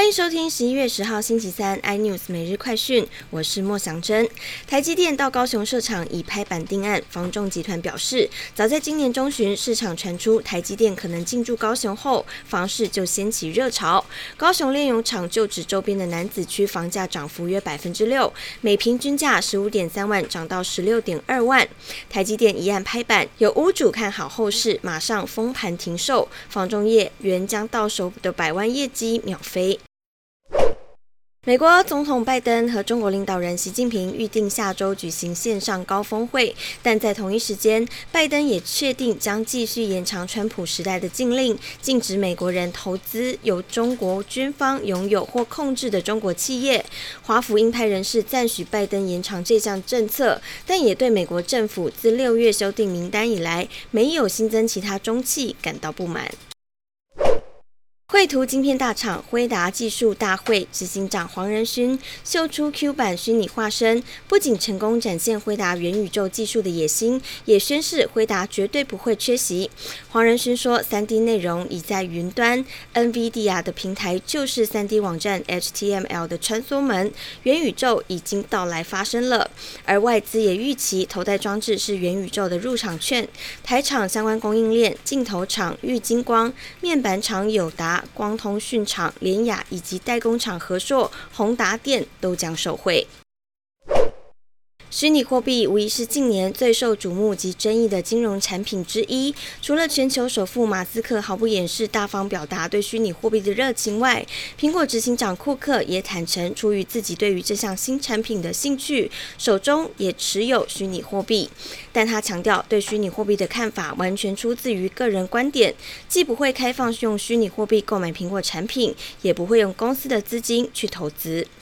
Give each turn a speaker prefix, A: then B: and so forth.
A: 欢迎收听十一月十号星期三 iNews 每日快讯，我是莫祥珍。台积电到高雄设厂已拍板定案，房仲集团表示，早在今年中旬，市场传出台积电可能进驻高雄后，房市就掀起热潮。高雄炼油厂就指周边的南子区房价涨幅约百分之六，每平均价十五点三万涨到十六点二万。台积电一案拍板，有屋主看好后市，马上封盘停售，房仲业原将到手的百万业绩秒飞。美国总统拜登和中国领导人习近平预定下周举行线上高峰会，但在同一时间，拜登也确定将继续延长川普时代的禁令，禁止美国人投资由中国军方拥有或控制的中国企业。华府鹰派人士赞许拜登延长这项政策，但也对美国政府自六月修订名单以来没有新增其他中企感到不满。绘图晶片大厂辉达技术大会执行长黄仁勋秀出 Q 版虚拟化身，不仅成功展现辉达元宇宙技术的野心，也宣示辉达绝对不会缺席。黄仁勋说：“3D 内容已在云端，NVIDIA 的平台就是 3D 网站 HTML 的穿梭门，元宇宙已经到来发生了。而外资也预期头戴装置是元宇宙的入场券。台厂相关供应链、镜头厂玉金光、面板厂友达。”光通讯厂联雅以及代工厂和硕、宏达电都将受惠。虚拟货币无疑是近年最受瞩目及争议的金融产品之一。除了全球首富马斯克毫不掩饰、大方表达对虚拟货币的热情外，苹果执行长库克也坦诚，出于自己对于这项新产品的兴趣，手中也持有虚拟货币。但他强调，对虚拟货币的看法完全出自于个人观点，既不会开放用虚拟货币购买苹果产品，也不会用公司的资金去投资。